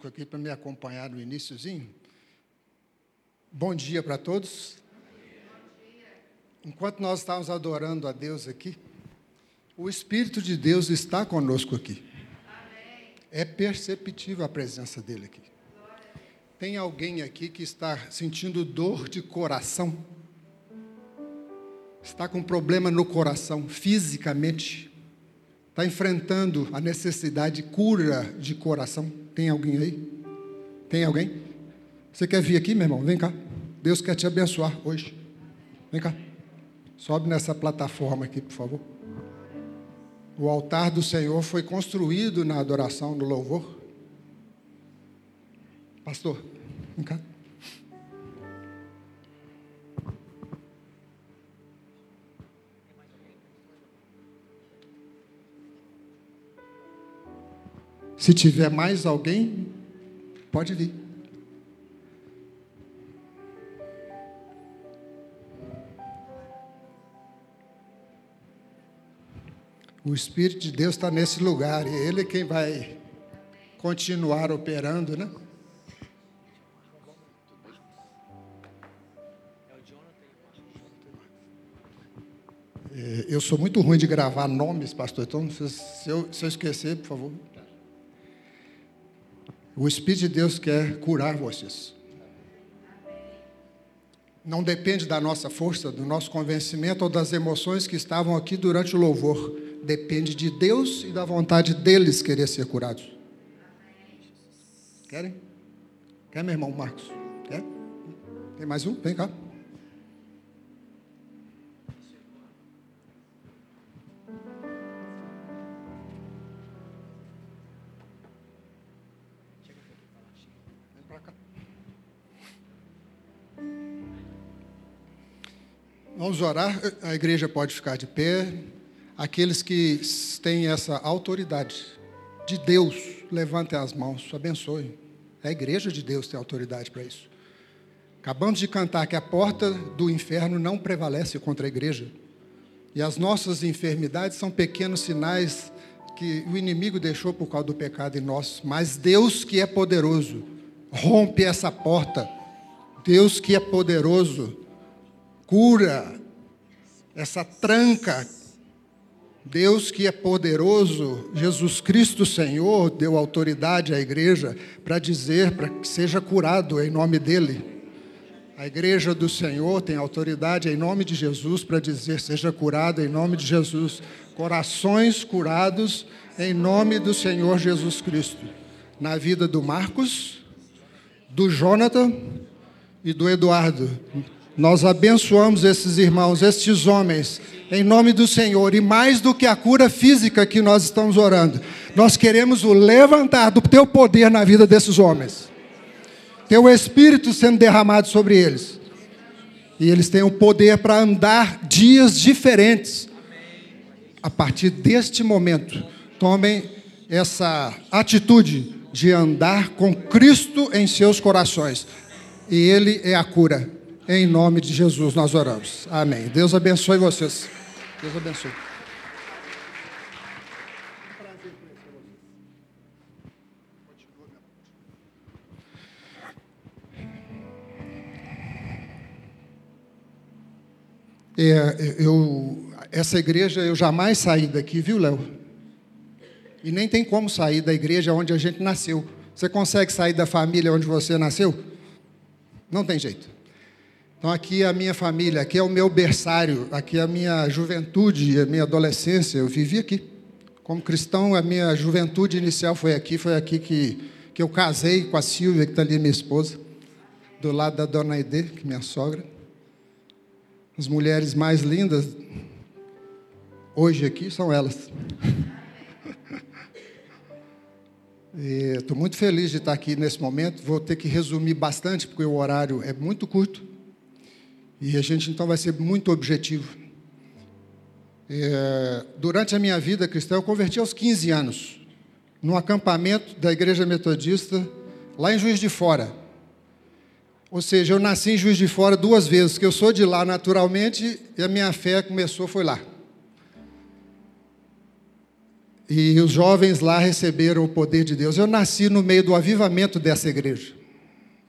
músico aqui para me acompanhar no iníciozinho. Bom dia para todos. Enquanto nós estávamos adorando a Deus aqui, o Espírito de Deus está conosco aqui. É perceptível a presença dele aqui. Tem alguém aqui que está sentindo dor de coração? Está com problema no coração, fisicamente? Está enfrentando a necessidade de cura de coração? Tem alguém aí? Tem alguém? Você quer vir aqui, meu irmão? Vem cá. Deus quer te abençoar hoje. Vem cá. Sobe nessa plataforma aqui, por favor. O altar do Senhor foi construído na adoração, no louvor. Pastor, vem cá. Se tiver mais alguém, pode vir. O Espírito de Deus está nesse lugar e Ele é quem vai continuar operando, né? É, eu sou muito ruim de gravar nomes, pastor, então se eu, se eu esquecer, por favor. O Espírito de Deus quer curar vocês. Não depende da nossa força, do nosso convencimento ou das emoções que estavam aqui durante o louvor depende de Deus e da vontade deles querer ser curados. Querem? Quer, meu irmão Marcos? Quer? Tem mais um? Vem cá. Vamos orar. A igreja pode ficar de pé aqueles que têm essa autoridade de Deus, levantem as mãos, abençoe. A igreja de Deus tem autoridade para isso. Acabamos de cantar que a porta do inferno não prevalece contra a igreja. E as nossas enfermidades são pequenos sinais que o inimigo deixou por causa do pecado em nós. Mas Deus que é poderoso, rompe essa porta. Deus que é poderoso, cura essa tranca Deus que é poderoso, Jesus Cristo Senhor, deu autoridade à igreja para dizer para que seja curado em nome dele. A igreja do Senhor tem autoridade em nome de Jesus para dizer seja curado em nome de Jesus. Corações curados em nome do Senhor Jesus Cristo. Na vida do Marcos, do Jonathan e do Eduardo. Nós abençoamos esses irmãos, estes homens em nome do Senhor. E mais do que a cura física que nós estamos orando, nós queremos o levantar do teu poder na vida desses homens. Teu espírito sendo derramado sobre eles. E eles têm o poder para andar dias diferentes. A partir deste momento, tomem essa atitude de andar com Cristo em seus corações. E Ele é a cura. Em nome de Jesus nós oramos. Amém. Deus abençoe vocês. Deus abençoe. É, eu, essa igreja eu jamais saí daqui, viu, Léo? E nem tem como sair da igreja onde a gente nasceu. Você consegue sair da família onde você nasceu? Não tem jeito. Então, aqui é a minha família, aqui é o meu berçário, aqui é a minha juventude, a minha adolescência. Eu vivi aqui. Como cristão, a minha juventude inicial foi aqui. Foi aqui que, que eu casei com a Silvia, que está ali, minha esposa, do lado da dona Aide, que é minha sogra. As mulheres mais lindas hoje aqui são elas. Estou muito feliz de estar aqui nesse momento. Vou ter que resumir bastante, porque o horário é muito curto. E a gente então vai ser muito objetivo. É, durante a minha vida cristã, eu converti aos 15 anos, num acampamento da Igreja Metodista, lá em Juiz de Fora. Ou seja, eu nasci em Juiz de Fora duas vezes, que eu sou de lá naturalmente e a minha fé começou foi lá. E os jovens lá receberam o poder de Deus. Eu nasci no meio do avivamento dessa igreja,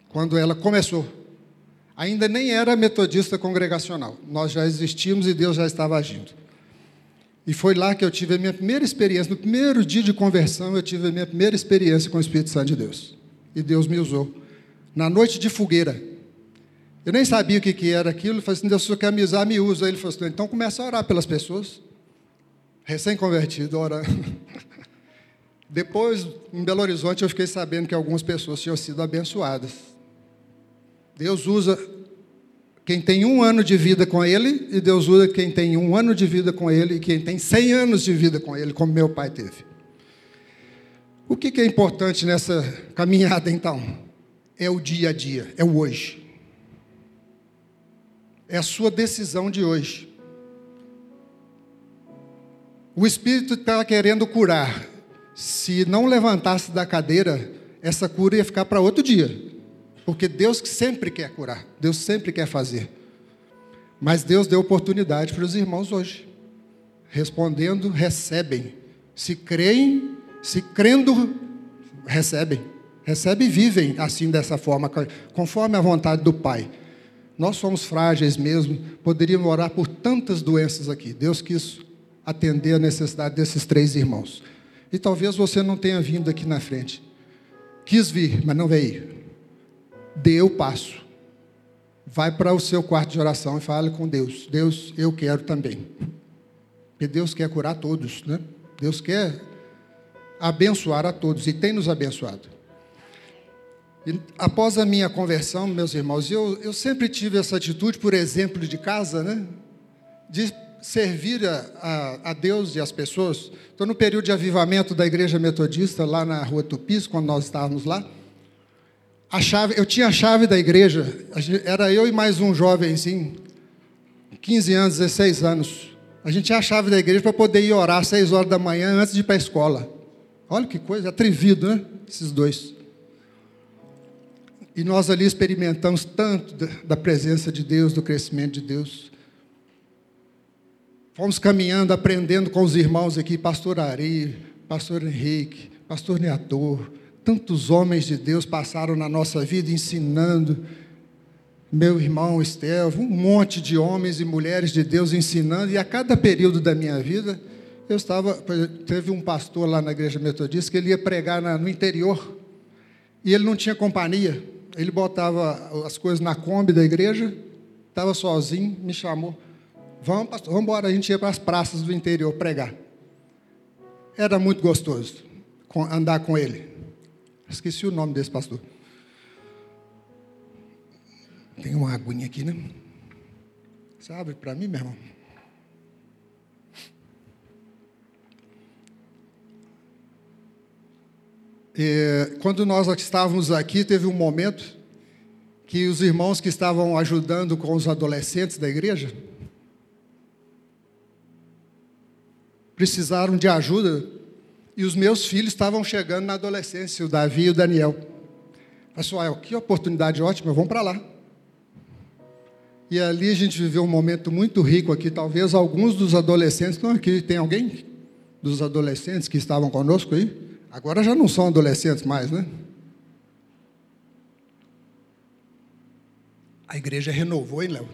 quando ela começou. Ainda nem era metodista congregacional. Nós já existíamos e Deus já estava agindo. E foi lá que eu tive a minha primeira experiência. No primeiro dia de conversão, eu tive a minha primeira experiência com o Espírito Santo de Deus. E Deus me usou. Na noite de fogueira. Eu nem sabia o que, que era aquilo. Eu falei assim: Deus, se você quer me usar, me usa. Ele falou assim: então começa a orar pelas pessoas recém-convertido, orando. Depois, em Belo Horizonte, eu fiquei sabendo que algumas pessoas tinham sido abençoadas. Deus usa quem tem um ano de vida com Ele, e Deus usa quem tem um ano de vida com Ele e quem tem cem anos de vida com Ele, como meu pai teve. O que é importante nessa caminhada, então? É o dia a dia, é o hoje. É a sua decisão de hoje. O Espírito está querendo curar. Se não levantasse da cadeira, essa cura ia ficar para outro dia. Porque Deus sempre quer curar, Deus sempre quer fazer. Mas Deus deu oportunidade para os irmãos hoje. Respondendo, recebem. Se creem, se crendo, recebem. Recebem e vivem assim dessa forma, conforme a vontade do Pai. Nós somos frágeis mesmo, poderíamos orar por tantas doenças aqui. Deus quis atender a necessidade desses três irmãos. E talvez você não tenha vindo aqui na frente. Quis vir, mas não veio. Dê o passo. Vai para o seu quarto de oração e fale com Deus. Deus, eu quero também. Porque Deus quer curar todos, né? Deus quer abençoar a todos e tem nos abençoado. E após a minha conversão, meus irmãos, eu, eu sempre tive essa atitude, por exemplo, de casa, né? De servir a, a, a, Deus e as pessoas. Estou no período de avivamento da igreja metodista, lá na rua Tupis, quando nós estávamos lá. A chave, eu tinha a chave da igreja, era eu e mais um jovenzinho, 15 anos, 16 anos. A gente tinha a chave da igreja para poder ir orar às 6 horas da manhã antes de ir para a escola. Olha que coisa, atrevido, né? Esses dois. E nós ali experimentamos tanto da presença de Deus, do crescimento de Deus. Fomos caminhando, aprendendo com os irmãos aqui, pastor Ari, pastor Henrique, pastor Neator, tantos homens de Deus passaram na nossa vida ensinando. Meu irmão Estevão, um monte de homens e mulheres de Deus ensinando, e a cada período da minha vida, eu estava. Teve um pastor lá na igreja metodista que ele ia pregar na, no interior, e ele não tinha companhia. Ele botava as coisas na Kombi da igreja, estava sozinho, me chamou. Vamos, pastor, vamos embora. A gente ia para as praças do interior pregar. Era muito gostoso andar com ele. Esqueci o nome desse pastor. Tem uma aguinha aqui, né? Você abre para mim, meu irmão? E, quando nós estávamos aqui, teve um momento que os irmãos que estavam ajudando com os adolescentes da igreja, precisaram de ajuda e os meus filhos estavam chegando na adolescência, o Davi e o Daniel. Pessoal, que oportunidade ótima, vamos para lá. E ali a gente viveu um momento muito rico aqui. Talvez alguns dos adolescentes estão aqui. Tem alguém dos adolescentes que estavam conosco aí? Agora já não são adolescentes mais, né? A igreja renovou, hein, Léo?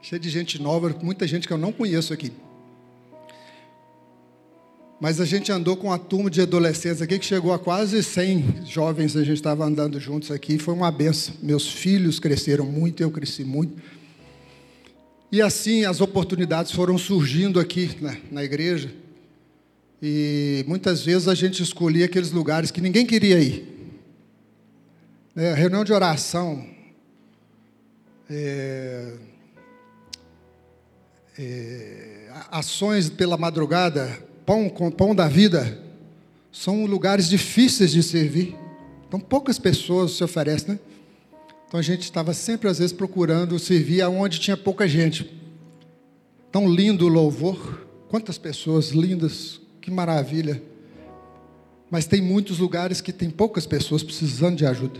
Cheia de gente nova, muita gente que eu não conheço aqui. Mas a gente andou com uma turma de adolescentes aqui que chegou a quase 100 jovens, a gente estava andando juntos aqui, foi uma benção. Meus filhos cresceram muito, eu cresci muito. E assim as oportunidades foram surgindo aqui na, na igreja. E muitas vezes a gente escolhia aqueles lugares que ninguém queria ir. É, reunião de oração, é, é, ações pela madrugada, pão, com pão da vida, são lugares difíceis de servir. Então, poucas pessoas se oferecem, né? Então, a gente estava sempre, às vezes, procurando servir aonde tinha pouca gente. Tão lindo o louvor. Quantas pessoas lindas, que maravilha. Mas tem muitos lugares que tem poucas pessoas precisando de ajuda.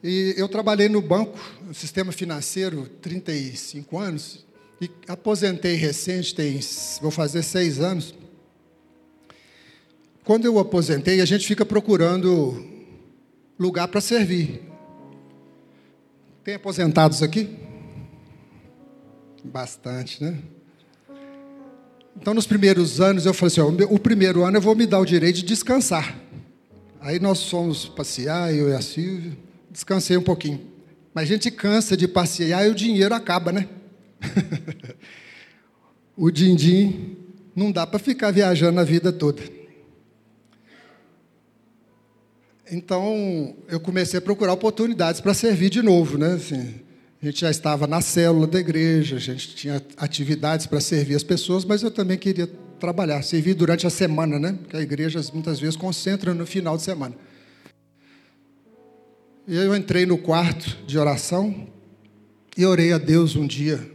E eu trabalhei no banco, no sistema financeiro, 35 anos, E aposentei recente, tem, vou fazer seis anos. Quando eu aposentei, a gente fica procurando lugar para servir. Tem aposentados aqui? Bastante, né? Então, nos primeiros anos, eu falei assim: ó, o primeiro ano eu vou me dar o direito de descansar. Aí nós fomos passear, eu e a Silvia, descansei um pouquinho. Mas a gente cansa de passear e o dinheiro acaba, né? O din-din não dá para ficar viajando a vida toda. Então, eu comecei a procurar oportunidades para servir de novo, né? Assim, a gente já estava na célula da igreja, a gente tinha atividades para servir as pessoas, mas eu também queria trabalhar, servir durante a semana, né? Porque a igreja muitas vezes concentra no final de semana. E eu entrei no quarto de oração e orei a Deus um dia.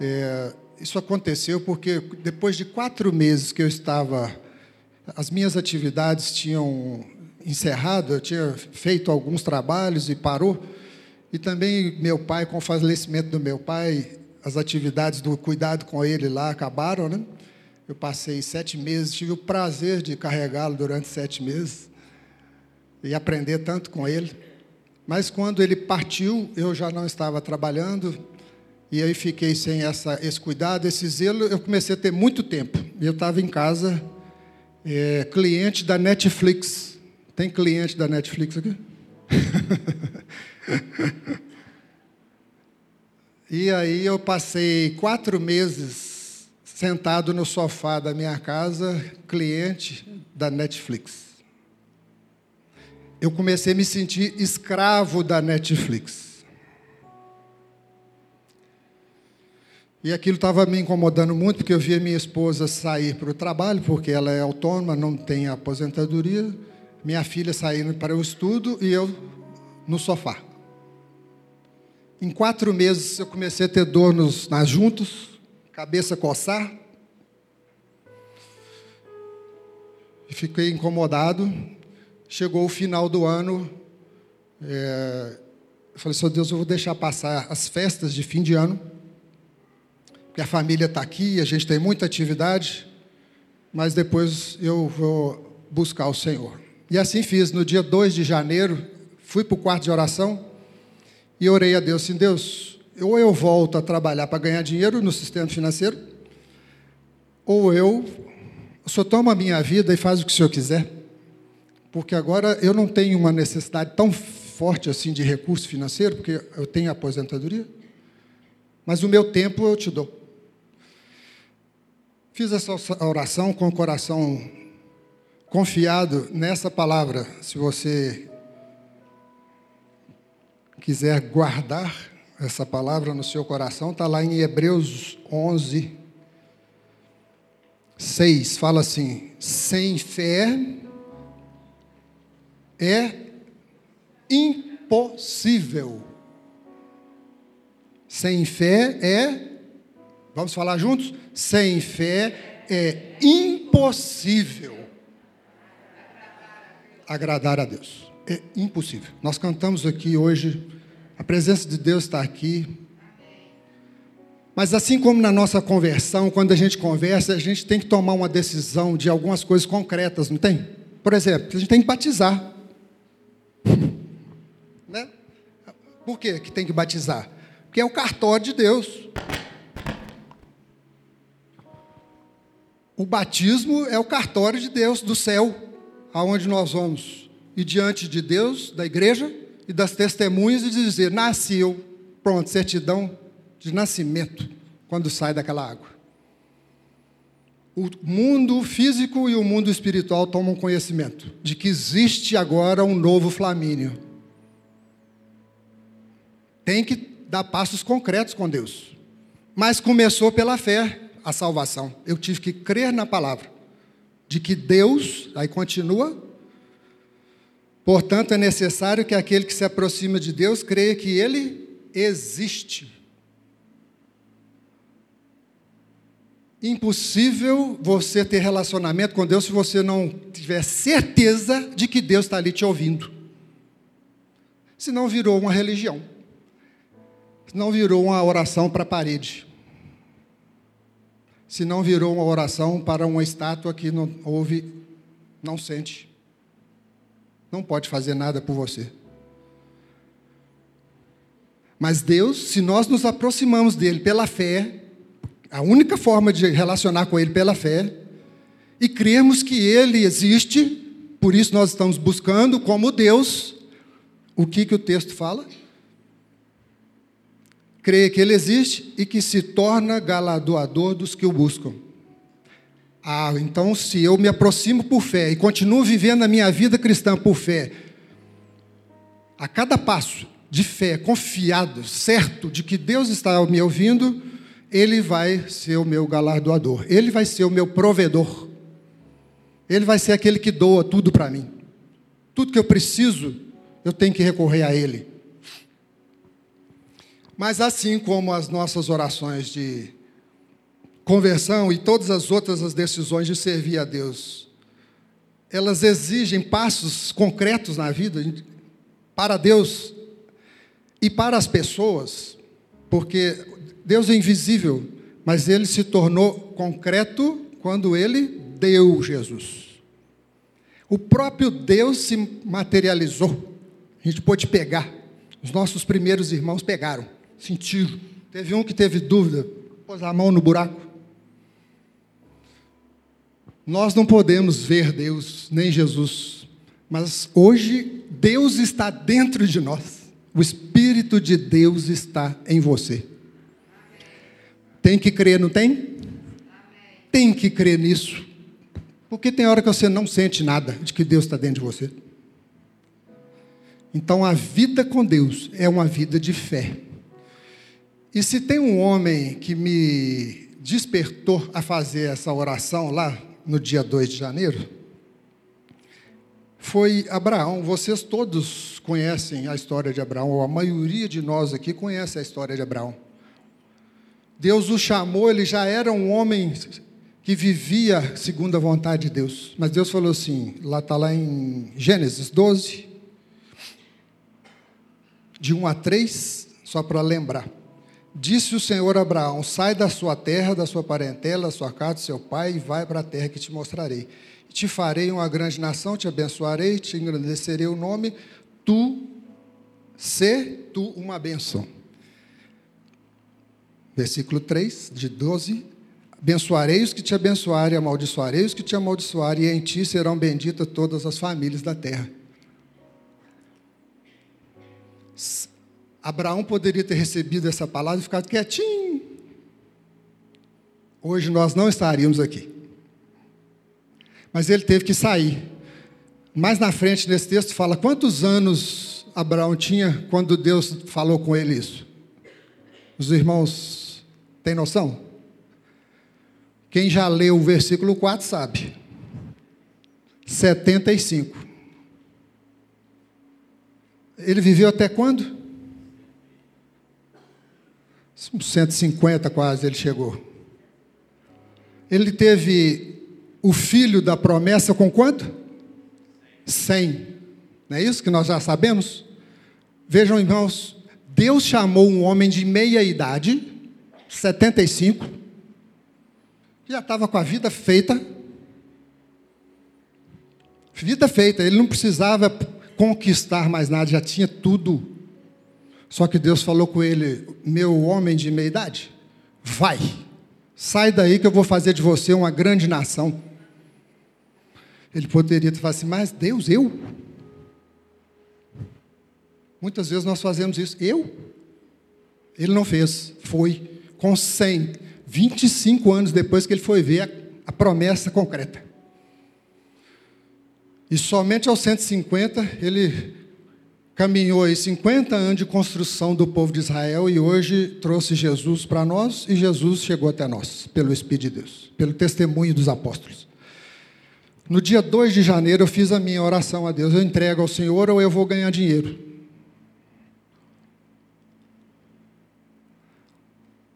É, isso aconteceu porque depois de quatro meses que eu estava, as minhas atividades tinham encerrado, eu tinha feito alguns trabalhos e parou. E também meu pai, com o falecimento do meu pai, as atividades do cuidado com ele lá acabaram, né? Eu passei sete meses, tive o prazer de carregá-lo durante sete meses e aprender tanto com ele. Mas quando ele partiu, eu já não estava trabalhando e aí fiquei sem essa, esse cuidado, esse zelo. Eu comecei a ter muito tempo. Eu estava em casa, é, cliente da Netflix. Tem cliente da Netflix aqui? e aí eu passei quatro meses sentado no sofá da minha casa, cliente da Netflix. Eu comecei a me sentir escravo da Netflix. E aquilo estava me incomodando muito, porque eu via minha esposa sair para o trabalho, porque ela é autônoma, não tem aposentadoria minha filha saindo para o estudo e eu no sofá. Em quatro meses eu comecei a ter dor nos, nas juntas, cabeça coçar. E fiquei incomodado. Chegou o final do ano. É, eu falei, Senhor Deus, eu vou deixar passar as festas de fim de ano. Porque a família está aqui, a gente tem muita atividade. Mas depois eu vou buscar o Senhor. E assim fiz. No dia 2 de janeiro, fui para o quarto de oração e orei a Deus assim: Deus, ou eu volto a trabalhar para ganhar dinheiro no sistema financeiro, ou eu, o Senhor toma a minha vida e faz o que o Senhor quiser. Porque agora eu não tenho uma necessidade tão forte assim de recurso financeiro, porque eu tenho aposentadoria, mas o meu tempo eu te dou. Fiz essa oração com o coração confiado nessa palavra, se você quiser guardar essa palavra no seu coração, está lá em Hebreus 11, 6, fala assim: sem fé é impossível. Sem fé é, vamos falar juntos? Sem fé é impossível agradar a Deus. É impossível. Nós cantamos aqui hoje, a presença de Deus está aqui. Mas assim como na nossa conversão, quando a gente conversa, a gente tem que tomar uma decisão de algumas coisas concretas, não tem? Por exemplo, a gente tem que batizar. né? Por que, tem que batizar? Porque é o cartório de Deus. O batismo é o cartório de Deus, do céu aonde nós vamos ir diante de Deus, da igreja e das testemunhas e dizer: nasci eu, pronto, certidão de nascimento, quando sai daquela água. O mundo físico e o mundo espiritual tomam conhecimento de que existe agora um novo Flamínio. Tem que dar passos concretos com Deus. Mas começou pela fé a salvação. Eu tive que crer na palavra de que Deus, aí continua, portanto é necessário que aquele que se aproxima de Deus creia que Ele existe. Impossível você ter relacionamento com Deus se você não tiver certeza de que Deus está ali te ouvindo. Senão virou uma religião. Senão virou uma oração para a parede. Se não virou uma oração para uma estátua que não ouve, não sente. Não pode fazer nada por você. Mas Deus, se nós nos aproximamos dele pela fé, a única forma de relacionar com ele pela fé, e cremos que ele existe, por isso nós estamos buscando como Deus, o que, que o texto fala? Creia que ele existe e que se torna galardoador dos que o buscam. Ah, então se eu me aproximo por fé e continuo vivendo a minha vida cristã por fé, a cada passo de fé, confiado, certo de que Deus está me ouvindo, Ele vai ser o meu galardoador, Ele vai ser o meu provedor, Ele vai ser aquele que doa tudo para mim. Tudo que eu preciso, eu tenho que recorrer a Ele. Mas assim como as nossas orações de conversão e todas as outras as decisões de servir a Deus, elas exigem passos concretos na vida para Deus e para as pessoas, porque Deus é invisível, mas ele se tornou concreto quando ele deu Jesus. O próprio Deus se materializou. A gente pôde pegar. Os nossos primeiros irmãos pegaram, sentiram. Teve um que teve dúvida, pôs a mão no buraco. Nós não podemos ver Deus, nem Jesus, mas hoje Deus está dentro de nós. O Espírito de Deus está em você. Tem que crer, não tem? Tem que crer nisso. Porque tem hora que você não sente nada de que Deus está dentro de você. Então a vida com Deus é uma vida de fé. E se tem um homem que me despertou a fazer essa oração lá no dia 2 de janeiro, foi Abraão. Vocês todos conhecem a história de Abraão, ou a maioria de nós aqui conhece a história de Abraão. Deus o chamou, ele já era um homem que vivia segundo a vontade de Deus. Mas Deus falou assim, lá está lá em Gênesis 12, de 1 a 3, só para lembrar. Disse o Senhor a Abraão: Sai da sua terra, da sua parentela, da sua casa, do seu pai, e vai para a terra que te mostrarei te farei uma grande nação, te abençoarei, te engrandecerei o nome, tu ser tu uma benção. Versículo 3, de 12. Abençoarei os que te abençoarem, amaldiçoarei os que te amaldiçoarem, e em ti serão benditas todas as famílias da terra. Abraão poderia ter recebido essa palavra e ficado quietinho. Hoje nós não estaríamos aqui mas ele teve que sair. Mais na frente nesse texto fala quantos anos Abraão tinha quando Deus falou com ele isso. Os irmãos têm noção? Quem já leu o versículo 4 sabe. 75. Ele viveu até quando? 150 quase ele chegou. Ele teve o filho da promessa com quanto? Cem. Não é isso que nós já sabemos? Vejam, irmãos, Deus chamou um homem de meia idade, 75, já estava com a vida feita. Vida feita, ele não precisava conquistar mais nada, já tinha tudo. Só que Deus falou com ele: Meu homem de meia idade, vai, sai daí que eu vou fazer de você uma grande nação. Ele poderia falado assim, mas Deus, eu? Muitas vezes nós fazemos isso. Eu? Ele não fez. Foi com 100, 25 anos depois que ele foi ver a, a promessa concreta. E somente aos 150 ele caminhou aí 50 anos de construção do povo de Israel e hoje trouxe Jesus para nós e Jesus chegou até nós pelo Espírito de Deus, pelo testemunho dos apóstolos. No dia 2 de janeiro eu fiz a minha oração a Deus. Eu entrego ao Senhor ou eu vou ganhar dinheiro.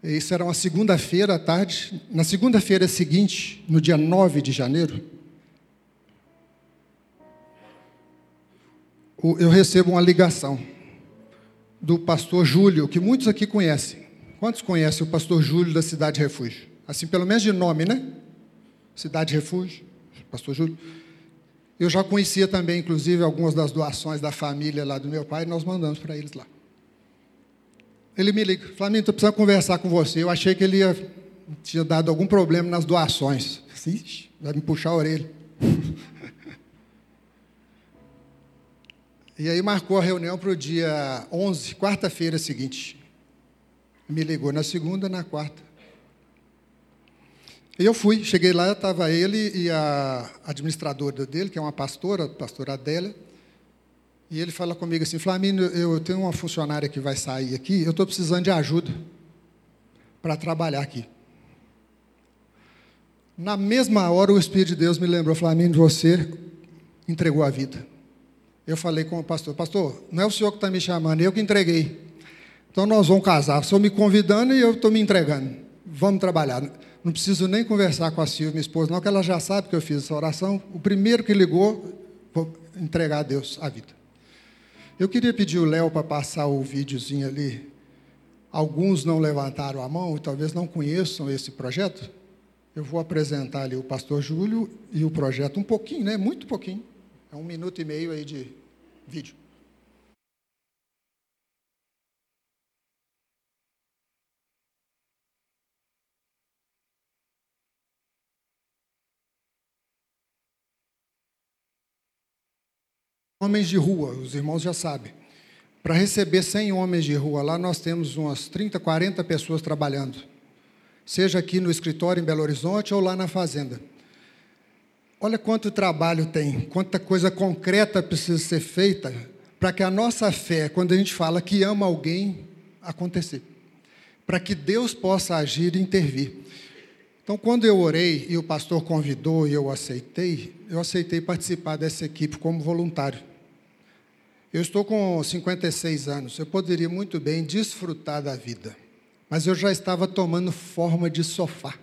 Isso era uma segunda-feira à tarde. Na segunda-feira seguinte, no dia 9 de janeiro, eu recebo uma ligação do pastor Júlio, que muitos aqui conhecem. Quantos conhecem o pastor Júlio da Cidade Refúgio? Assim, pelo menos de nome, né? Cidade Refúgio, Pastor Júlio. Eu já conhecia também, inclusive, algumas das doações da família lá do meu pai, e nós mandamos para eles lá. Ele me liga, Flamengo, estou precisando conversar com você. Eu achei que ele ia, tinha dado algum problema nas doações. Ixi, vai me puxar a orelha. e aí marcou a reunião para o dia 11, quarta-feira seguinte. Me ligou na segunda, na quarta. E eu fui, cheguei lá, estava ele e a administradora dele, que é uma pastora, a pastora Adélia, e ele fala comigo assim, Flamínio, eu tenho uma funcionária que vai sair aqui, eu estou precisando de ajuda para trabalhar aqui. Na mesma hora, o Espírito de Deus me lembrou, Flamínio, você entregou a vida. Eu falei com o pastor, pastor, não é o senhor que está me chamando, eu que entreguei. Então nós vamos casar, o senhor me convidando e eu estou me entregando. Vamos trabalhar. Não preciso nem conversar com a Silvia, minha esposa, não, que ela já sabe que eu fiz essa oração. O primeiro que ligou, vou entregar a Deus a vida. Eu queria pedir o Léo para passar o videozinho ali. Alguns não levantaram a mão e talvez não conheçam esse projeto. Eu vou apresentar ali o pastor Júlio e o projeto um pouquinho, né? Muito pouquinho. É um minuto e meio aí de vídeo. Homens de rua, os irmãos já sabem. Para receber 100 homens de rua lá, nós temos umas 30, 40 pessoas trabalhando. Seja aqui no escritório em Belo Horizonte ou lá na fazenda. Olha quanto trabalho tem, quanta coisa concreta precisa ser feita para que a nossa fé, quando a gente fala que ama alguém, acontecer. Para que Deus possa agir e intervir. Então, quando eu orei e o pastor convidou e eu aceitei, eu aceitei participar dessa equipe como voluntário. Eu estou com 56 anos, eu poderia muito bem desfrutar da vida, mas eu já estava tomando forma de sofá.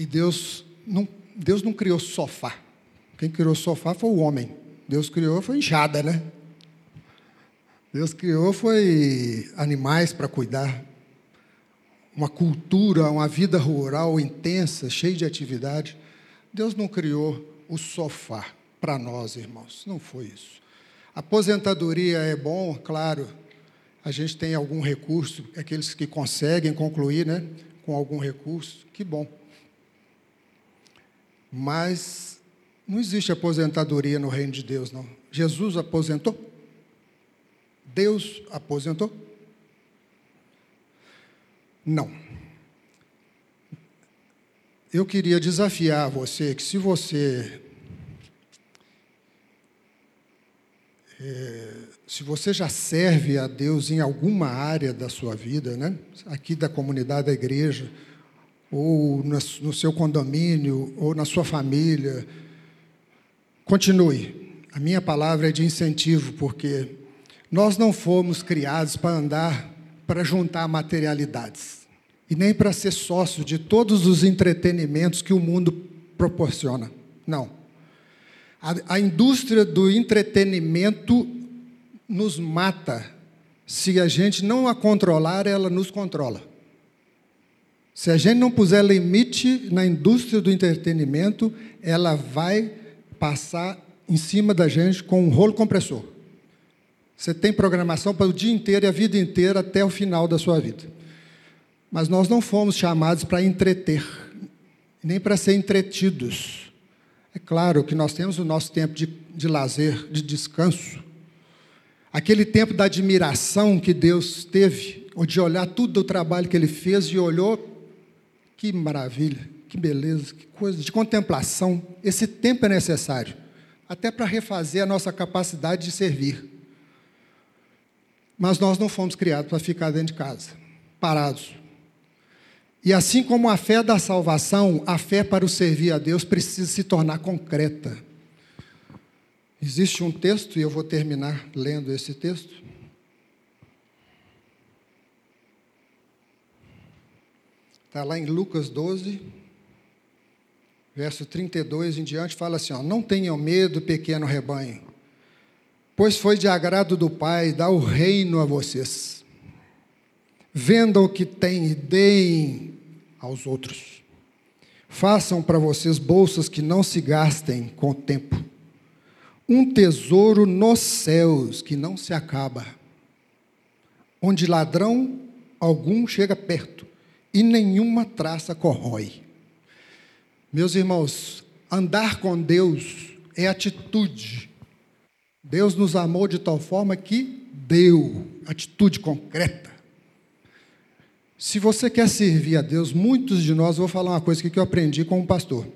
E Deus não, Deus não criou sofá. Quem criou sofá foi o homem. Deus criou foi enxada, né? Deus criou foi animais para cuidar, uma cultura, uma vida rural intensa, cheia de atividade. Deus não criou o sofá para nós, irmãos. Não foi isso. Aposentadoria é bom, claro. A gente tem algum recurso, aqueles que conseguem concluir, né, com algum recurso, que bom. Mas não existe aposentadoria no reino de Deus, não. Jesus aposentou? Deus aposentou? Não. Eu queria desafiar você que se você é, se você já serve a Deus em alguma área da sua vida, né? aqui da comunidade da igreja, ou no seu condomínio, ou na sua família, continue. A minha palavra é de incentivo, porque nós não fomos criados para andar, para juntar materialidades, e nem para ser sócio de todos os entretenimentos que o mundo proporciona. Não. A, a indústria do entretenimento nos mata. Se a gente não a controlar, ela nos controla. Se a gente não puser limite na indústria do entretenimento, ela vai passar em cima da gente com um rolo compressor. Você tem programação para o dia inteiro e a vida inteira até o final da sua vida. Mas nós não fomos chamados para entreter, nem para ser entretidos. É claro que nós temos o nosso tempo de, de lazer, de descanso. Aquele tempo da admiração que Deus teve, ou de olhar tudo o trabalho que Ele fez e olhou, que maravilha, que beleza, que coisa, de contemplação. Esse tempo é necessário, até para refazer a nossa capacidade de servir. Mas nós não fomos criados para ficar dentro de casa, parados. E assim como a fé da salvação, a fé para o servir a Deus precisa se tornar concreta. Existe um texto, e eu vou terminar lendo esse texto. Está lá em Lucas 12, verso 32 em diante, fala assim: ó, Não tenham medo, pequeno rebanho Pois foi de agrado do Pai dar o reino a vocês. Vendam o que têm e deem aos outros. Façam para vocês bolsas que não se gastem com o tempo. Um tesouro nos céus que não se acaba, onde ladrão algum chega perto e nenhuma traça corrói. Meus irmãos, andar com Deus é atitude. Deus nos amou de tal forma que deu atitude concreta. Se você quer servir a Deus, muitos de nós, vou falar uma coisa que eu aprendi com um pastor.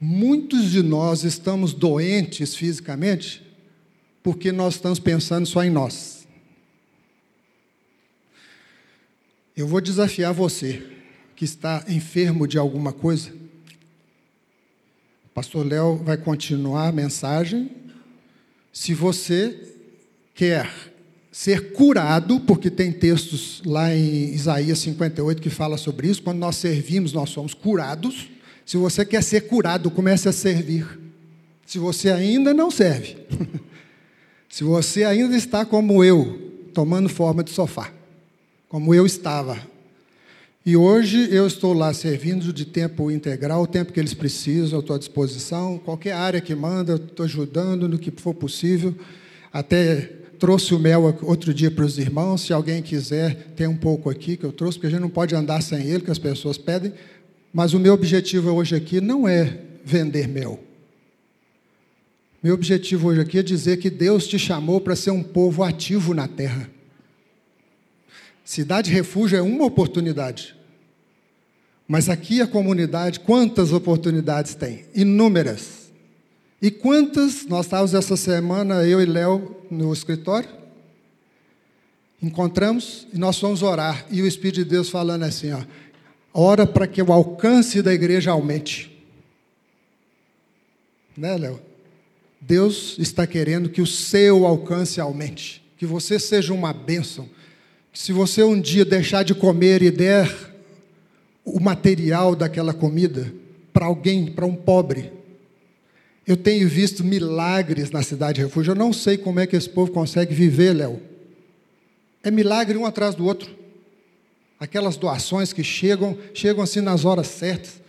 Muitos de nós estamos doentes fisicamente porque nós estamos pensando só em nós. Eu vou desafiar você que está enfermo de alguma coisa. O pastor Léo vai continuar a mensagem. Se você quer ser curado, porque tem textos lá em Isaías 58 que fala sobre isso, quando nós servimos, nós somos curados. Se você quer ser curado, comece a servir. Se você ainda não serve, se você ainda está como eu, tomando forma de sofá, como eu estava. E hoje eu estou lá servindo de tempo integral, o tempo que eles precisam, eu estou à disposição. Qualquer área que manda, eu estou ajudando no que for possível. Até trouxe o mel outro dia para os irmãos. Se alguém quiser, tem um pouco aqui que eu trouxe, porque a gente não pode andar sem ele, que as pessoas pedem. Mas o meu objetivo hoje aqui não é vender mel. Meu objetivo hoje aqui é dizer que Deus te chamou para ser um povo ativo na terra. Cidade Refúgio é uma oportunidade. Mas aqui a comunidade, quantas oportunidades tem? Inúmeras. E quantas, nós estávamos essa semana, eu e Léo, no escritório, encontramos e nós fomos orar. E o Espírito de Deus falando assim: ó, ora para que o alcance da igreja aumente. Né, Léo? Deus está querendo que o seu alcance aumente, que você seja uma bênção. Se você um dia deixar de comer e der o material daquela comida para alguém, para um pobre, eu tenho visto milagres na cidade de refúgio. Eu não sei como é que esse povo consegue viver, Léo. É milagre um atrás do outro. Aquelas doações que chegam, chegam assim nas horas certas.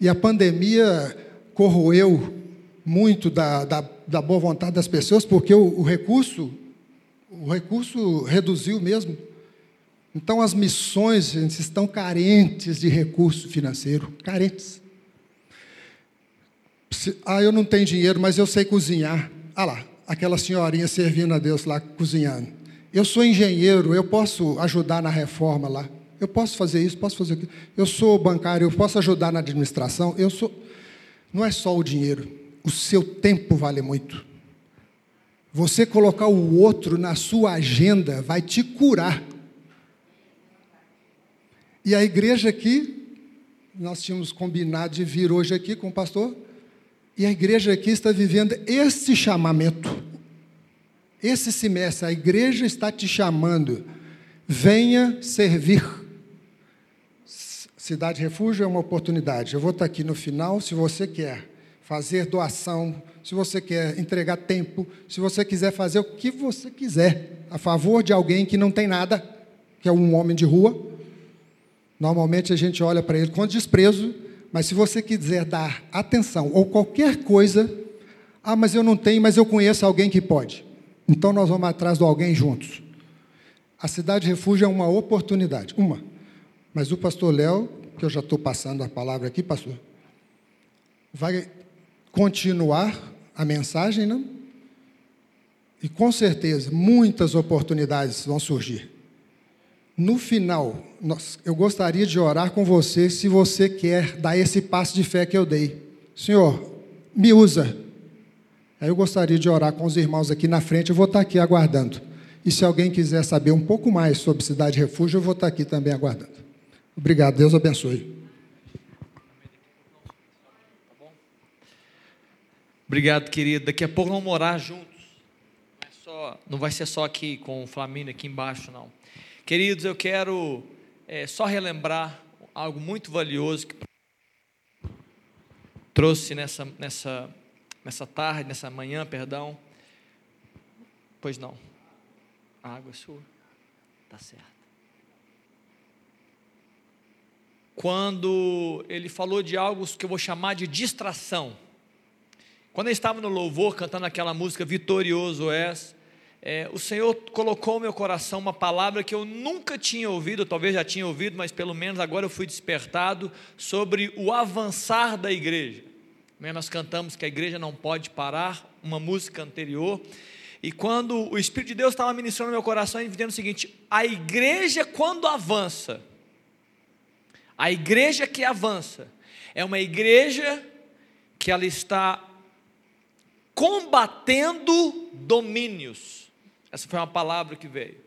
E a pandemia corroeu muito da, da, da boa vontade das pessoas, porque o, o recurso, o recurso reduziu mesmo. Então as missões, gente, estão carentes de recurso financeiro, carentes. Ah, eu não tenho dinheiro, mas eu sei cozinhar. Ah lá, aquela senhorinha servindo a Deus lá, cozinhando. Eu sou engenheiro, eu posso ajudar na reforma lá. Eu posso fazer isso, posso fazer aquilo. Eu sou bancário, eu posso ajudar na administração. Eu sou. Não é só o dinheiro, o seu tempo vale muito. Você colocar o outro na sua agenda vai te curar. E a igreja aqui, nós tínhamos combinado de vir hoje aqui com o pastor, e a igreja aqui está vivendo esse chamamento. Esse semestre, a igreja está te chamando. Venha servir. Cidade Refúgio é uma oportunidade. Eu vou estar aqui no final, se você quer fazer doação, se você quer entregar tempo, se você quiser fazer o que você quiser a favor de alguém que não tem nada, que é um homem de rua. Normalmente a gente olha para ele com desprezo, mas se você quiser dar atenção ou qualquer coisa, ah, mas eu não tenho, mas eu conheço alguém que pode. Então nós vamos atrás de alguém juntos. A cidade refúgio é uma oportunidade, uma. Mas o pastor Léo, que eu já estou passando a palavra aqui, pastor, vai continuar a mensagem, não? E com certeza muitas oportunidades vão surgir. No final, eu gostaria de orar com você se você quer dar esse passo de fé que eu dei. Senhor, me usa. Aí eu gostaria de orar com os irmãos aqui na frente, eu vou estar aqui aguardando. E se alguém quiser saber um pouco mais sobre Cidade Refúgio, eu vou estar aqui também aguardando. Obrigado, Deus abençoe. Obrigado, querido. Daqui a pouco vamos morar juntos. Não, é só, não vai ser só aqui com o Flamínio aqui embaixo, não. Queridos, eu quero é, só relembrar algo muito valioso que trouxe nessa, nessa, nessa tarde, nessa manhã, perdão. Pois não. A água é sua. Está certo. Quando ele falou de algo que eu vou chamar de distração. Quando eu estava no louvor cantando aquela música Vitorioso és, é, o Senhor colocou no meu coração uma palavra que eu nunca tinha ouvido, talvez já tinha ouvido, mas pelo menos agora eu fui despertado sobre o avançar da igreja. Nós cantamos que a igreja não pode parar, uma música anterior. E quando o Espírito de Deus estava ministrando no meu coração, ele dizendo o seguinte: a igreja, quando avança, a igreja que avança, é uma igreja que ela está combatendo domínios. Essa foi uma palavra que veio.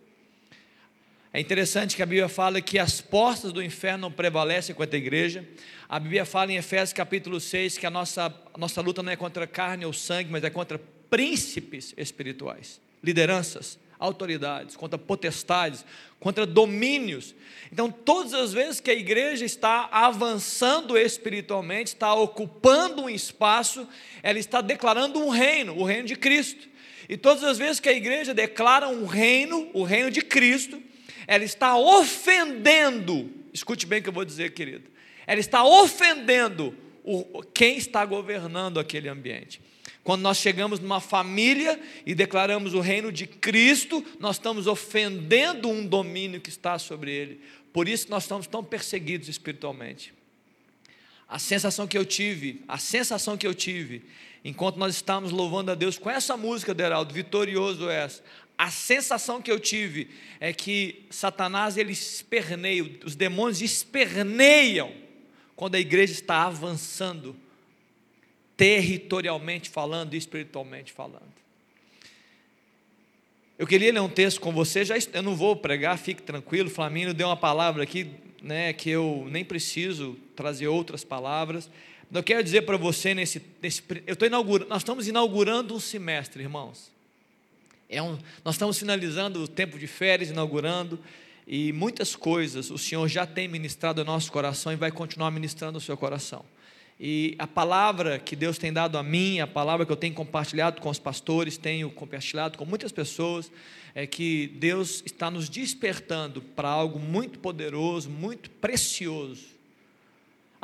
É interessante que a Bíblia fala que as portas do inferno prevalecem contra a igreja. A Bíblia fala em Efésios capítulo 6 que a nossa, a nossa luta não é contra carne ou sangue, mas é contra príncipes espirituais, lideranças, autoridades, contra potestades, contra domínios. Então, todas as vezes que a igreja está avançando espiritualmente, está ocupando um espaço, ela está declarando um reino, o reino de Cristo. E todas as vezes que a igreja declara um reino, o reino de Cristo, ela está ofendendo, escute bem o que eu vou dizer, querido, ela está ofendendo o, quem está governando aquele ambiente. Quando nós chegamos numa família e declaramos o reino de Cristo, nós estamos ofendendo um domínio que está sobre ele. Por isso nós estamos tão perseguidos espiritualmente. A sensação que eu tive, a sensação que eu tive, enquanto nós estávamos louvando a Deus com essa música, Deraldo, vitorioso é essa. A sensação que eu tive é que Satanás ele esperneia, os demônios esperneiam quando a igreja está avançando territorialmente falando e espiritualmente falando. Eu queria ler um texto com você, já, eu não vou pregar, fique tranquilo, Flamínio deu uma palavra aqui, né, que eu nem preciso trazer outras palavras. Eu quero dizer para você nesse, nesse eu estou inaugurando, nós estamos inaugurando um semestre, irmãos. É um, nós estamos finalizando o tempo de férias, inaugurando, e muitas coisas o Senhor já tem ministrado ao nosso coração e vai continuar ministrando o seu coração. E a palavra que Deus tem dado a mim, a palavra que eu tenho compartilhado com os pastores, tenho compartilhado com muitas pessoas, é que Deus está nos despertando para algo muito poderoso, muito precioso.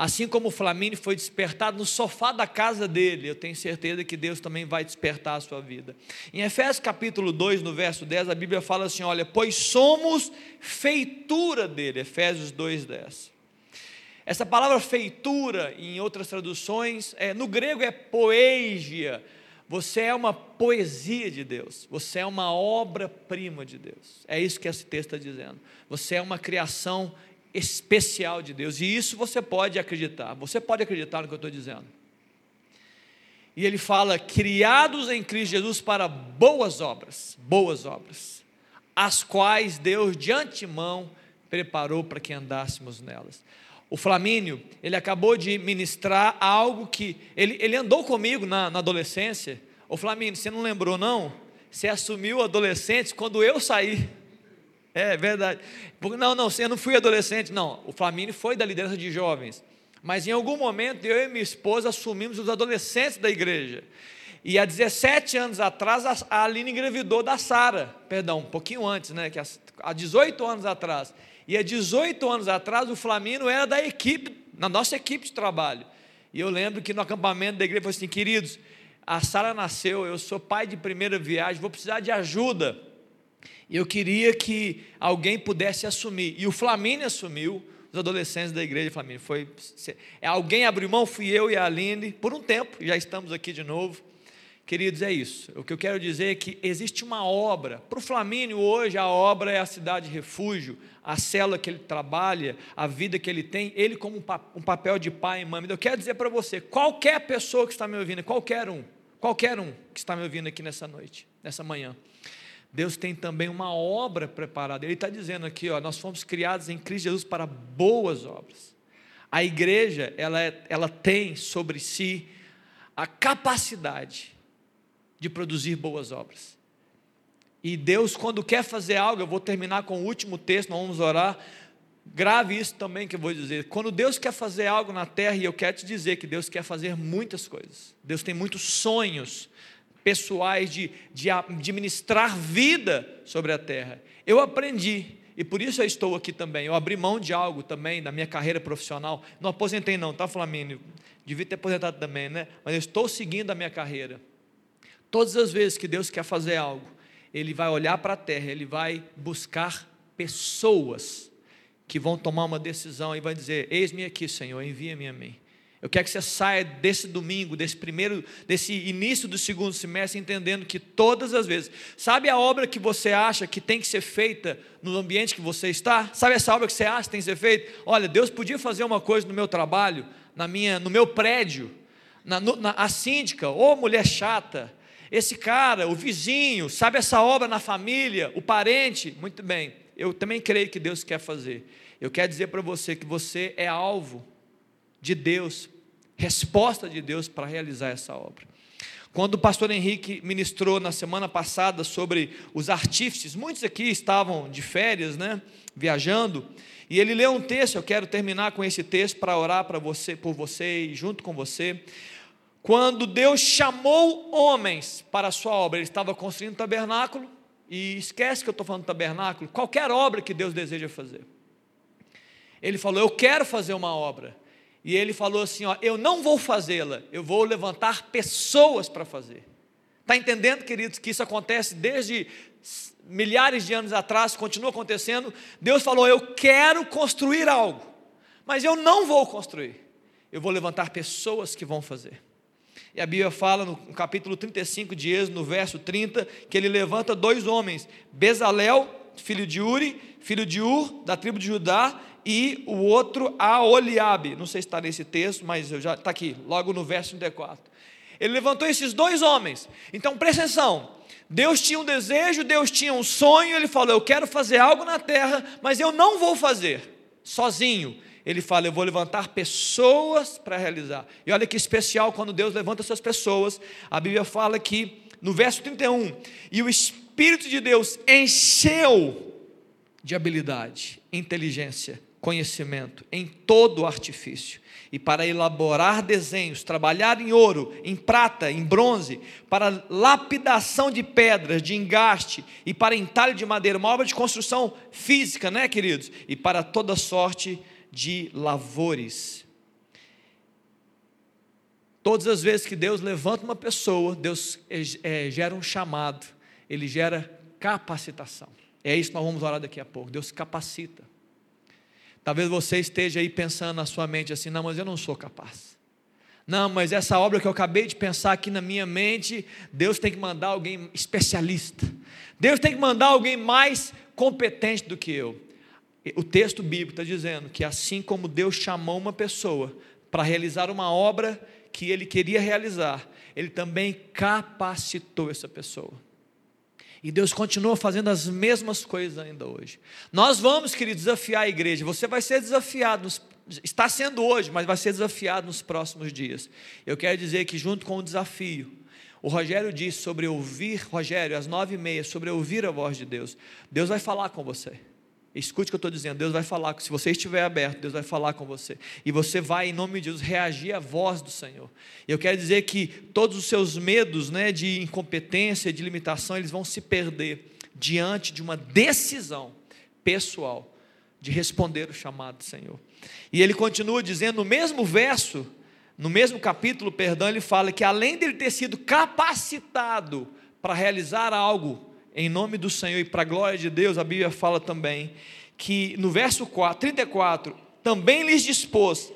Assim como o Flamínio foi despertado no sofá da casa dele, eu tenho certeza que Deus também vai despertar a sua vida. Em Efésios capítulo 2, no verso 10, a Bíblia fala assim: olha, pois somos feitura dele, Efésios 2, 10. Essa palavra feitura, em outras traduções, é, no grego é poesia. Você é uma poesia de Deus, você é uma obra-prima de Deus. É isso que esse texto está dizendo. Você é uma criação especial de Deus, e isso você pode acreditar. Você pode acreditar no que eu estou dizendo. E ele fala: criados em Cristo Jesus para boas obras, boas obras, as quais Deus de antemão preparou para que andássemos nelas. O Flamínio, ele acabou de ministrar algo que. Ele, ele andou comigo na, na adolescência. O Flamínio, você não lembrou, não? Você assumiu adolescente quando eu saí. É verdade. Não, não, eu não fui adolescente, não. O Flamínio foi da liderança de jovens. Mas em algum momento eu e minha esposa assumimos os adolescentes da igreja. E há 17 anos atrás a Aline engravidou da Sara, perdão, um pouquinho antes, né? Que há 18 anos atrás. E há 18 anos atrás o Flamino era da equipe, na nossa equipe de trabalho. E eu lembro que no acampamento da igreja falou assim: queridos, a Sara nasceu, eu sou pai de primeira viagem, vou precisar de ajuda. E eu queria que alguém pudesse assumir. E o Flamínio assumiu, os adolescentes da igreja Flamínio. Foi, é, alguém abriu mão, fui eu e a Aline, por um tempo, já estamos aqui de novo. Queridos, é isso. O que eu quero dizer é que existe uma obra. Para o Flamínio, hoje, a obra é a cidade refúgio, a célula que ele trabalha, a vida que ele tem, ele como um, papel de pai e mãe. Eu quero dizer para você, qualquer pessoa que está me ouvindo, qualquer um, qualquer um que está me ouvindo aqui nessa noite, nessa manhã, Deus tem também uma obra preparada. Ele está dizendo aqui, ó, nós fomos criados em Cristo Jesus para boas obras. A igreja, ela, é, ela tem sobre si a capacidade de produzir boas obras. E Deus, quando quer fazer algo, eu vou terminar com o último texto, nós vamos orar. Grave isso também que eu vou dizer. Quando Deus quer fazer algo na terra, e eu quero te dizer que Deus quer fazer muitas coisas, Deus tem muitos sonhos pessoais de, de administrar vida sobre a terra. Eu aprendi, e por isso eu estou aqui também. Eu abri mão de algo também na minha carreira profissional. Não aposentei, não, tá, Flamínio? Devia ter aposentado também, né? Mas eu estou seguindo a minha carreira. Todas as vezes que Deus quer fazer algo, Ele vai olhar para a terra, Ele vai buscar pessoas que vão tomar uma decisão e vai dizer: Eis-me aqui, Senhor, envia-me a mim. Eu quero que você saia desse domingo, desse primeiro, desse início do segundo semestre, entendendo que todas as vezes, sabe a obra que você acha que tem que ser feita no ambiente que você está? Sabe essa obra que você acha que tem que ser feita? Olha, Deus podia fazer uma coisa no meu trabalho, na minha, no meu prédio, na, na a síndica, ou mulher chata, esse cara, o vizinho, sabe essa obra na família, o parente? Muito bem, eu também creio que Deus quer fazer. Eu quero dizer para você que você é alvo de Deus, resposta de Deus para realizar essa obra. Quando o pastor Henrique ministrou na semana passada sobre os artífices, muitos aqui estavam de férias, né, viajando, e ele leu um texto, eu quero terminar com esse texto para orar para você, por você e junto com você. Quando Deus chamou homens para a sua obra, ele estava construindo um tabernáculo, e esquece que eu estou falando tabernáculo, qualquer obra que Deus deseja fazer. Ele falou: Eu quero fazer uma obra. E ele falou assim: ó, eu não vou fazê-la, eu vou levantar pessoas para fazer. Está entendendo, queridos, que isso acontece desde milhares de anos atrás, continua acontecendo. Deus falou: eu quero construir algo, mas eu não vou construir, eu vou levantar pessoas que vão fazer. E a Bíblia fala no capítulo 35 de Êxodo, no verso 30, que ele levanta dois homens, Bezalel, filho de Uri, filho de Ur, da tribo de Judá, e o outro a Oliabe. Não sei se está nesse texto, mas já está aqui, logo no verso 34. Ele levantou esses dois homens. Então presta atenção. Deus tinha um desejo, Deus tinha um sonho, ele falou: Eu quero fazer algo na terra, mas eu não vou fazer sozinho. Ele fala: Eu vou levantar pessoas para realizar. E olha que especial quando Deus levanta essas pessoas. A Bíblia fala que, no verso 31, e o Espírito de Deus encheu de habilidade, inteligência, conhecimento em todo artifício, e para elaborar desenhos, trabalhar em ouro, em prata, em bronze, para lapidação de pedras, de engaste, e para entalho de madeira, uma obra de construção física, né, queridos? E para toda sorte de lavores. Todas as vezes que Deus levanta uma pessoa, Deus é, gera um chamado, Ele gera capacitação. É isso que nós vamos orar daqui a pouco. Deus capacita. Talvez você esteja aí pensando na sua mente assim: não, mas eu não sou capaz. Não, mas essa obra que eu acabei de pensar aqui na minha mente, Deus tem que mandar alguém especialista. Deus tem que mandar alguém mais competente do que eu. O texto bíblico está dizendo que assim como Deus chamou uma pessoa para realizar uma obra que ele queria realizar, ele também capacitou essa pessoa. E Deus continua fazendo as mesmas coisas ainda hoje. Nós vamos, querido, desafiar a igreja. Você vai ser desafiado, nos, está sendo hoje, mas vai ser desafiado nos próximos dias. Eu quero dizer que, junto com o desafio, o Rogério disse sobre ouvir, Rogério, às nove e meia, sobre ouvir a voz de Deus. Deus vai falar com você. Escute o que eu estou dizendo, Deus vai falar, se você estiver aberto, Deus vai falar com você. E você vai, em nome de Deus, reagir à voz do Senhor. E eu quero dizer que todos os seus medos né, de incompetência, de limitação, eles vão se perder diante de uma decisão pessoal de responder o chamado do Senhor. E ele continua dizendo, no mesmo verso, no mesmo capítulo, perdão, ele fala que além dele ter sido capacitado para realizar algo em nome do Senhor e para a glória de Deus, a Bíblia fala também que no verso 4, 34, também lhes dispôs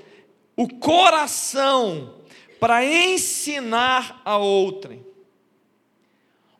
o coração para ensinar a outrem.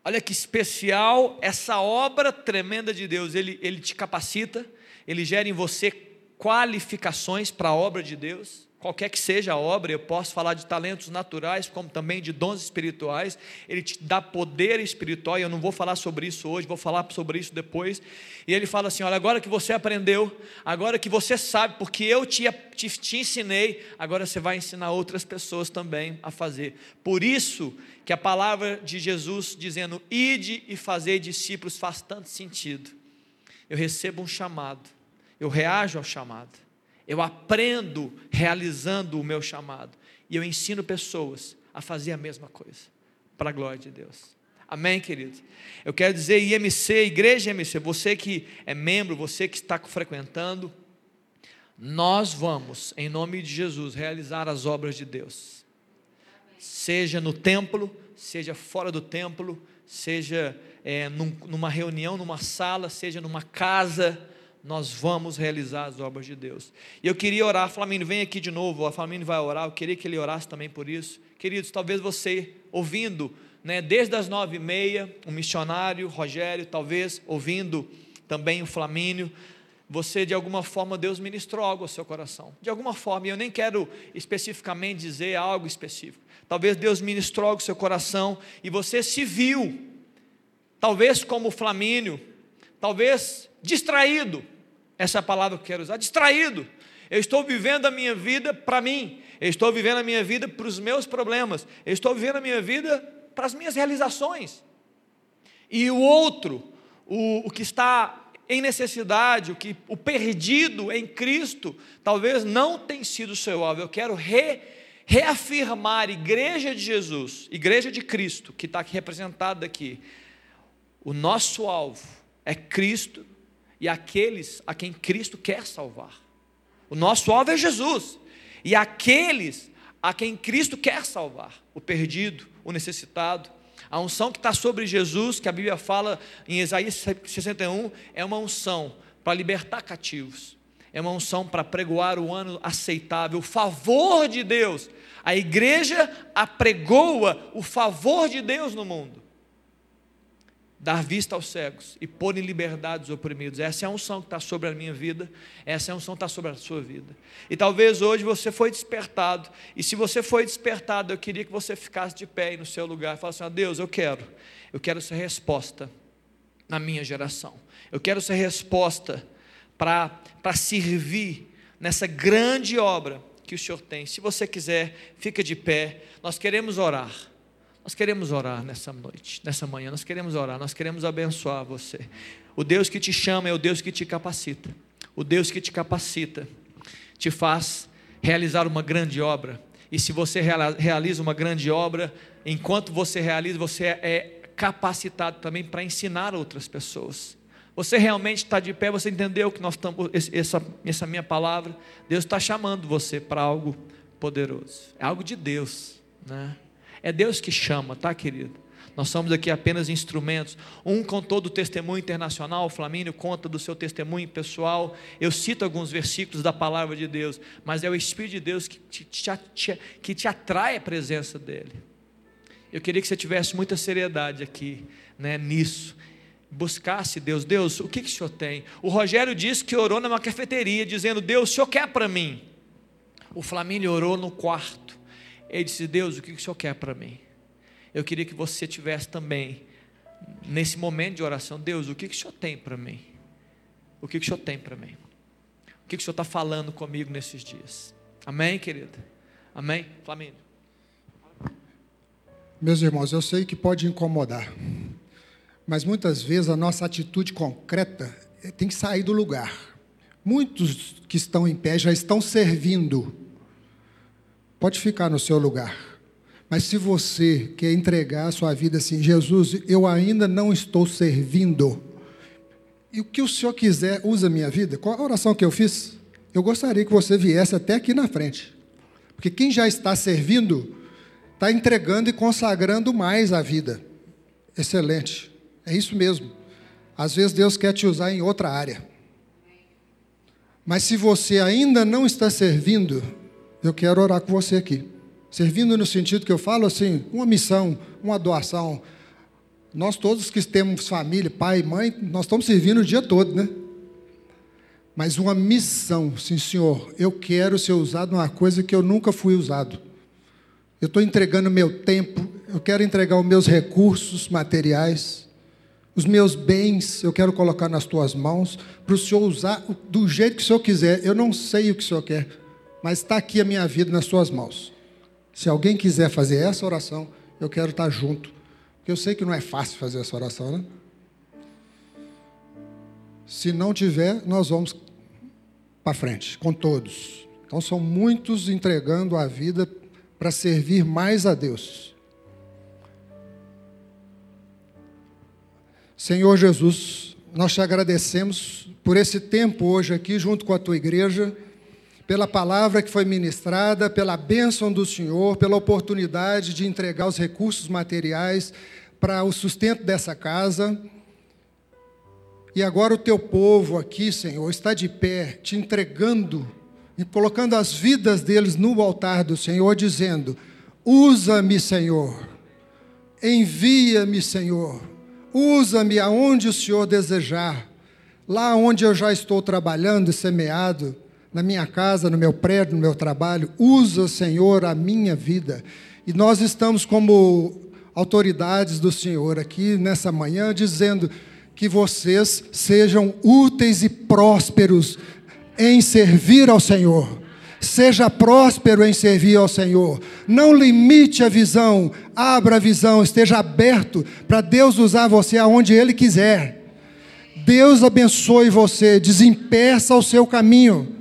Olha que especial essa obra tremenda de Deus. Ele, ele te capacita, ele gera em você qualificações para a obra de Deus qualquer que seja a obra, eu posso falar de talentos naturais, como também de dons espirituais, ele te dá poder espiritual, e eu não vou falar sobre isso hoje, vou falar sobre isso depois. E ele fala assim: olha, agora que você aprendeu, agora que você sabe, porque eu te, te, te ensinei, agora você vai ensinar outras pessoas também a fazer. Por isso que a palavra de Jesus dizendo, ide e fazer discípulos, faz tanto sentido. Eu recebo um chamado, eu reajo ao chamado. Eu aprendo realizando o meu chamado. E eu ensino pessoas a fazer a mesma coisa. para a glória de Deus. Amém, queridos? Eu quero dizer, IMC, Igreja IMC, você que é membro, você que está frequentando, nós vamos, em nome de Jesus, realizar as obras de Deus. Seja no templo, seja fora do templo, seja é, num, numa reunião, numa sala, seja numa casa, nós vamos realizar as obras de Deus. E eu queria orar, Flamínio, vem aqui de novo, a Flamínio vai orar, eu queria que ele orasse também por isso. Queridos, talvez você, ouvindo, né, desde as nove e meia, um missionário, Rogério, talvez ouvindo também o Flamínio, você de alguma forma Deus ministrou algo ao seu coração. De alguma forma, e eu nem quero especificamente dizer algo específico. Talvez Deus ministrou algo ao seu coração e você se viu, talvez como o Flamínio, talvez distraído. Essa é a palavra que eu quero usar, distraído. Eu estou vivendo a minha vida para mim. Eu estou vivendo a minha vida para os meus problemas. Eu estou vivendo a minha vida para as minhas realizações. E o outro, o, o que está em necessidade, o, que, o perdido em Cristo, talvez não tenha sido o seu alvo. Eu quero re, reafirmar, igreja de Jesus, igreja de Cristo, que está aqui representada aqui. O nosso alvo é Cristo e aqueles a quem Cristo quer salvar. O nosso alvo é Jesus e aqueles a quem Cristo quer salvar, o perdido, o necessitado. A unção que está sobre Jesus, que a Bíblia fala em Isaías 61, é uma unção para libertar cativos, é uma unção para pregoar o ano aceitável, o favor de Deus. A igreja apregoa o favor de Deus no mundo dar vista aos cegos e pôr em liberdade os oprimidos. Essa é a unção que está sobre a minha vida, essa é a unção que está sobre a sua vida. E talvez hoje você foi despertado, e se você foi despertado, eu queria que você ficasse de pé aí no seu lugar e falasse assim: Deus, eu quero, eu quero essa resposta na minha geração, eu quero essa resposta para servir nessa grande obra que o Senhor tem. Se você quiser, fica de pé, nós queremos orar. Nós queremos orar nessa noite, nessa manhã, nós queremos orar, nós queremos abençoar você. O Deus que te chama é o Deus que te capacita. O Deus que te capacita te faz realizar uma grande obra. E se você realiza uma grande obra, enquanto você realiza, você é capacitado também para ensinar outras pessoas. Você realmente está de pé, você entendeu que nós estamos, essa, essa minha palavra, Deus está chamando você para algo poderoso. É algo de Deus, né? É Deus que chama, tá, querido? Nós somos aqui apenas instrumentos. Um contou do testemunho internacional, o Flamínio conta do seu testemunho pessoal. Eu cito alguns versículos da palavra de Deus, mas é o Espírito de Deus que te, te, que te atrai a presença dEle. Eu queria que você tivesse muita seriedade aqui, né, nisso. Buscasse Deus, Deus, o que, que o Senhor tem? O Rogério disse que orou numa cafeteria, dizendo: Deus, o Senhor quer para mim. O Flamínio orou no quarto. Ele disse: Deus, o que o Senhor quer para mim? Eu queria que você tivesse também, nesse momento de oração, Deus, o que o Senhor tem para mim? O que o Senhor tem para mim? O que o Senhor está falando comigo nesses dias? Amém, querida? Amém? Flamengo. Meus irmãos, eu sei que pode incomodar, mas muitas vezes a nossa atitude concreta tem que sair do lugar. Muitos que estão em pé já estão servindo Pode ficar no seu lugar. Mas se você quer entregar a sua vida assim, Jesus, eu ainda não estou servindo. E o que o Senhor quiser, usa a minha vida. Qual a oração que eu fiz? Eu gostaria que você viesse até aqui na frente. Porque quem já está servindo, está entregando e consagrando mais a vida. Excelente. É isso mesmo. Às vezes Deus quer te usar em outra área. Mas se você ainda não está servindo, eu quero orar com você aqui. Servindo no sentido que eu falo assim, uma missão, uma doação. Nós todos que temos família, pai, mãe, nós estamos servindo o dia todo, né? Mas uma missão, sim, Senhor, eu quero ser usado numa coisa que eu nunca fui usado. Eu estou entregando meu tempo, eu quero entregar os meus recursos materiais, os meus bens, eu quero colocar nas tuas mãos, para o Senhor usar do jeito que o Senhor quiser. Eu não sei o que o Senhor quer, mas está aqui a minha vida nas suas mãos. Se alguém quiser fazer essa oração, eu quero estar junto. Porque eu sei que não é fácil fazer essa oração, né? Se não tiver, nós vamos para frente, com todos. Então são muitos entregando a vida para servir mais a Deus. Senhor Jesus, nós te agradecemos por esse tempo hoje aqui, junto com a tua igreja, pela palavra que foi ministrada, pela bênção do Senhor, pela oportunidade de entregar os recursos materiais para o sustento dessa casa. E agora o teu povo aqui, Senhor, está de pé, te entregando e colocando as vidas deles no altar do Senhor, dizendo: Usa-me, Senhor, envia-me, Senhor, usa-me aonde o Senhor desejar, lá onde eu já estou trabalhando e semeado, na minha casa, no meu prédio, no meu trabalho, usa, Senhor, a minha vida. E nós estamos como autoridades do Senhor aqui nessa manhã dizendo que vocês sejam úteis e prósperos em servir ao Senhor. Seja próspero em servir ao Senhor. Não limite a visão, abra a visão, esteja aberto para Deus usar você aonde Ele quiser. Deus abençoe você, desempeça o seu caminho,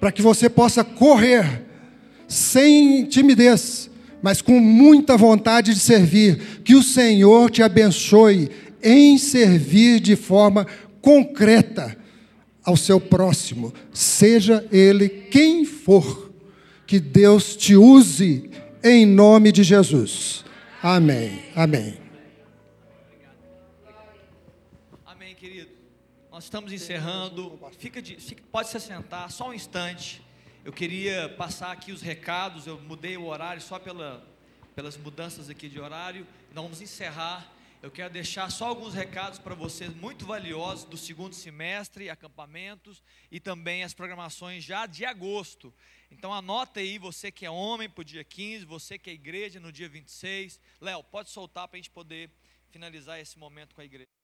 para que você possa correr sem timidez, mas com muita vontade de servir. Que o Senhor te abençoe em servir de forma concreta ao seu próximo, seja ele quem for, que Deus te use em nome de Jesus. Amém. Amém. Estamos encerrando. Fica de, pode se sentar só um instante. Eu queria passar aqui os recados. Eu mudei o horário só pela, pelas mudanças aqui de horário. Nós vamos encerrar eu quero deixar só alguns recados para vocês muito valiosos do segundo semestre, acampamentos e também as programações já de agosto. Então anota aí, você que é homem para o dia 15, você que é igreja no dia 26. Léo, pode soltar para a gente poder finalizar esse momento com a igreja.